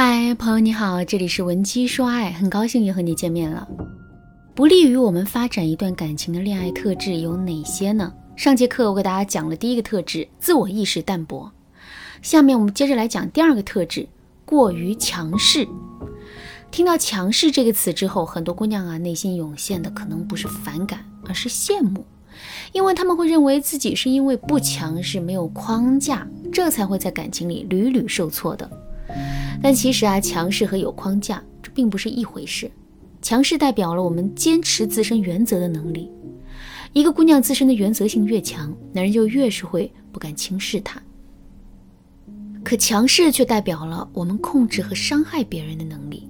嗨，朋友你好，这里是文姬说爱，很高兴又和你见面了。不利于我们发展一段感情的恋爱特质有哪些呢？上节课我给大家讲了第一个特质，自我意识淡薄。下面我们接着来讲第二个特质，过于强势。听到“强势”这个词之后，很多姑娘啊内心涌现的可能不是反感，而是羡慕，因为他们会认为自己是因为不强势、没有框架，这才会在感情里屡屡受挫的。但其实啊，强势和有框架这并不是一回事。强势代表了我们坚持自身原则的能力。一个姑娘自身的原则性越强，男人就越是会不敢轻视她。可强势却代表了我们控制和伤害别人的能力。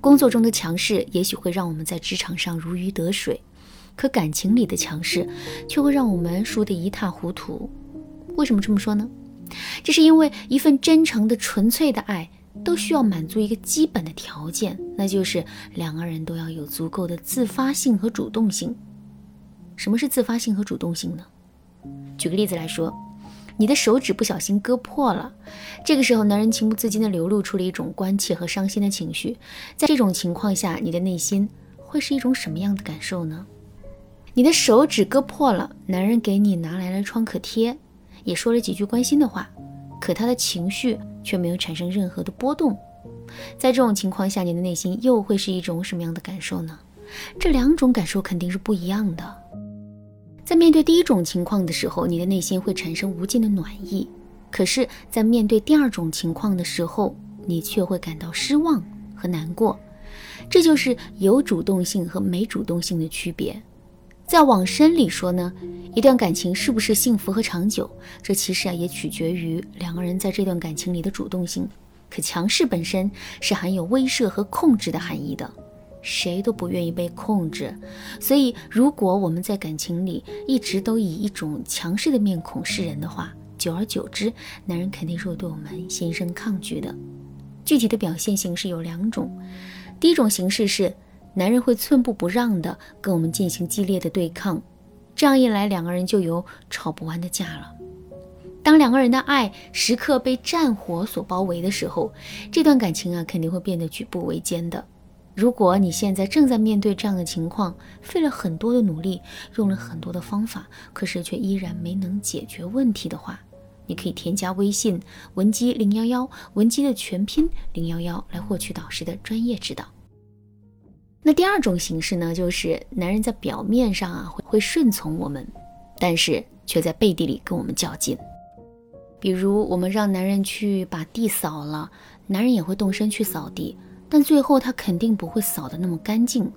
工作中的强势也许会让我们在职场上如鱼得水，可感情里的强势却会让我们输得一塌糊涂。为什么这么说呢？这是因为一份真诚的、纯粹的爱。都需要满足一个基本的条件，那就是两个人都要有足够的自发性和主动性。什么是自发性和主动性呢？举个例子来说，你的手指不小心割破了，这个时候男人情不自禁地流露出了一种关切和伤心的情绪。在这种情况下，你的内心会是一种什么样的感受呢？你的手指割破了，男人给你拿来了创可贴，也说了几句关心的话。可他的情绪却没有产生任何的波动，在这种情况下，你的内心又会是一种什么样的感受呢？这两种感受肯定是不一样的。在面对第一种情况的时候，你的内心会产生无尽的暖意；可是，在面对第二种情况的时候，你却会感到失望和难过。这就是有主动性和没主动性的区别。再往深里说呢，一段感情是不是幸福和长久，这其实啊也取决于两个人在这段感情里的主动性。可强势本身是含有威慑和控制的含义的，谁都不愿意被控制。所以，如果我们在感情里一直都以一种强势的面孔示人的话，久而久之，男人肯定是会对我们心生抗拒的。具体的表现形式有两种，第一种形式是。男人会寸步不让的跟我们进行激烈的对抗，这样一来，两个人就有吵不完的架了。当两个人的爱时刻被战火所包围的时候，这段感情啊肯定会变得举步维艰的。如果你现在正在面对这样的情况，费了很多的努力，用了很多的方法，可是却依然没能解决问题的话，你可以添加微信文姬零幺幺，文姬的全拼零幺幺，来获取导师的专业指导。那第二种形式呢，就是男人在表面上啊会会顺从我们，但是却在背地里跟我们较劲。比如我们让男人去把地扫了，男人也会动身去扫地，但最后他肯定不会扫得那么干净。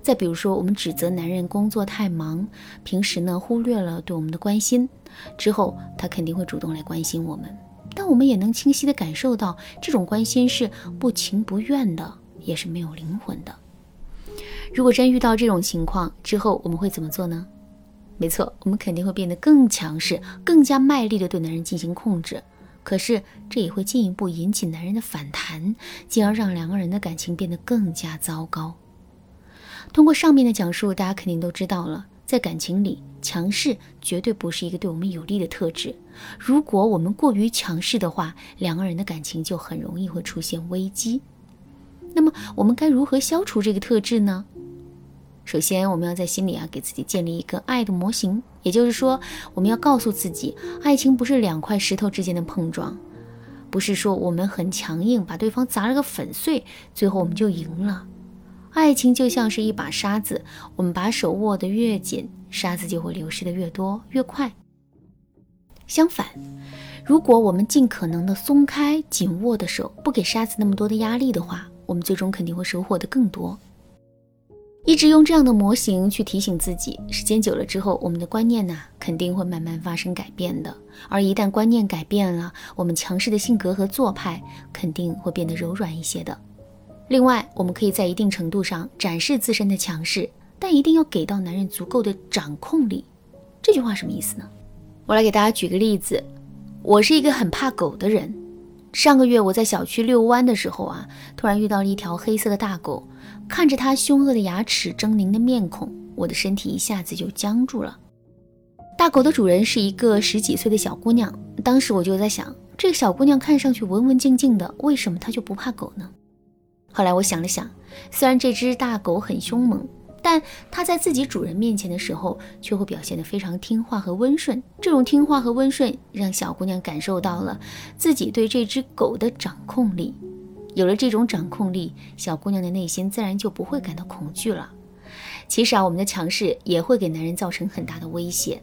再比如说，我们指责男人工作太忙，平时呢忽略了对我们的关心，之后他肯定会主动来关心我们，但我们也能清晰的感受到，这种关心是不情不愿的，也是没有灵魂的。如果真遇到这种情况之后，我们会怎么做呢？没错，我们肯定会变得更强势，更加卖力的对男人进行控制。可是这也会进一步引起男人的反弹，进而让两个人的感情变得更加糟糕。通过上面的讲述，大家肯定都知道了，在感情里，强势绝对不是一个对我们有利的特质。如果我们过于强势的话，两个人的感情就很容易会出现危机。那么，我们该如何消除这个特质呢？首先，我们要在心里啊给自己建立一个爱的模型，也就是说，我们要告诉自己，爱情不是两块石头之间的碰撞，不是说我们很强硬，把对方砸了个粉碎，最后我们就赢了。爱情就像是一把沙子，我们把手握得越紧，沙子就会流失的越多越快。相反，如果我们尽可能的松开紧握的手，不给沙子那么多的压力的话，我们最终肯定会收获的更多。一直用这样的模型去提醒自己，时间久了之后，我们的观念呢肯定会慢慢发生改变的。而一旦观念改变了，我们强势的性格和做派肯定会变得柔软一些的。另外，我们可以在一定程度上展示自身的强势，但一定要给到男人足够的掌控力。这句话什么意思呢？我来给大家举个例子。我是一个很怕狗的人。上个月我在小区遛弯的时候啊，突然遇到了一条黑色的大狗。看着他凶恶的牙齿、狰狞的面孔，我的身体一下子就僵住了。大狗的主人是一个十几岁的小姑娘，当时我就在想，这个小姑娘看上去文文静静的，为什么她就不怕狗呢？后来我想了想，虽然这只大狗很凶猛，但它在自己主人面前的时候，却会表现得非常听话和温顺。这种听话和温顺，让小姑娘感受到了自己对这只狗的掌控力。有了这种掌控力，小姑娘的内心自然就不会感到恐惧了。其实啊，我们的强势也会给男人造成很大的威胁。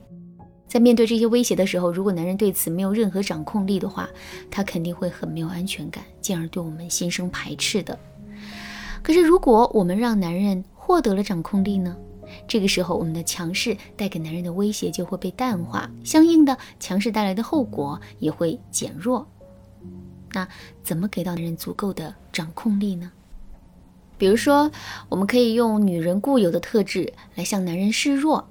在面对这些威胁的时候，如果男人对此没有任何掌控力的话，他肯定会很没有安全感，进而对我们心生排斥的。可是，如果我们让男人获得了掌控力呢？这个时候，我们的强势带给男人的威胁就会被淡化，相应的，强势带来的后果也会减弱。那怎么给到男人足够的掌控力呢？比如说，我们可以用女人固有的特质来向男人示弱。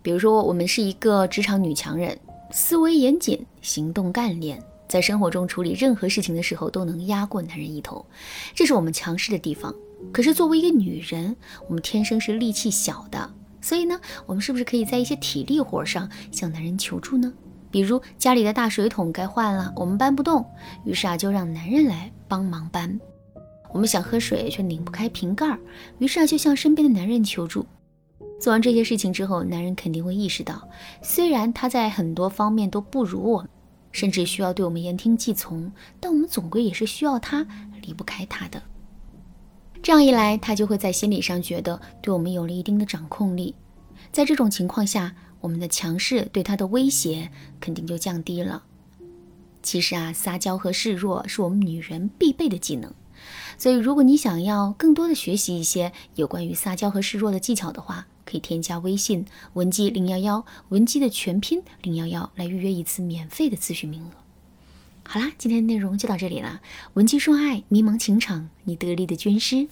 比如说，我们是一个职场女强人，思维严谨，行动干练，在生活中处理任何事情的时候都能压过男人一头，这是我们强势的地方。可是作为一个女人，我们天生是力气小的，所以呢，我们是不是可以在一些体力活上向男人求助呢？比如家里的大水桶该换了，我们搬不动，于是啊就让男人来帮忙搬。我们想喝水却拧不开瓶盖，于是啊就向身边的男人求助。做完这些事情之后，男人肯定会意识到，虽然他在很多方面都不如我们，甚至需要对我们言听计从，但我们总归也是需要他，离不开他的。这样一来，他就会在心理上觉得对我们有了一定的掌控力。在这种情况下，我们的强势对他的威胁肯定就降低了。其实啊，撒娇和示弱是我们女人必备的技能。所以，如果你想要更多的学习一些有关于撒娇和示弱的技巧的话，可以添加微信文姬零幺幺，文姬的全拼零幺幺，来预约一次免费的咨询名额。好啦，今天的内容就到这里了。文姬说爱，迷茫情场，你得力的军师。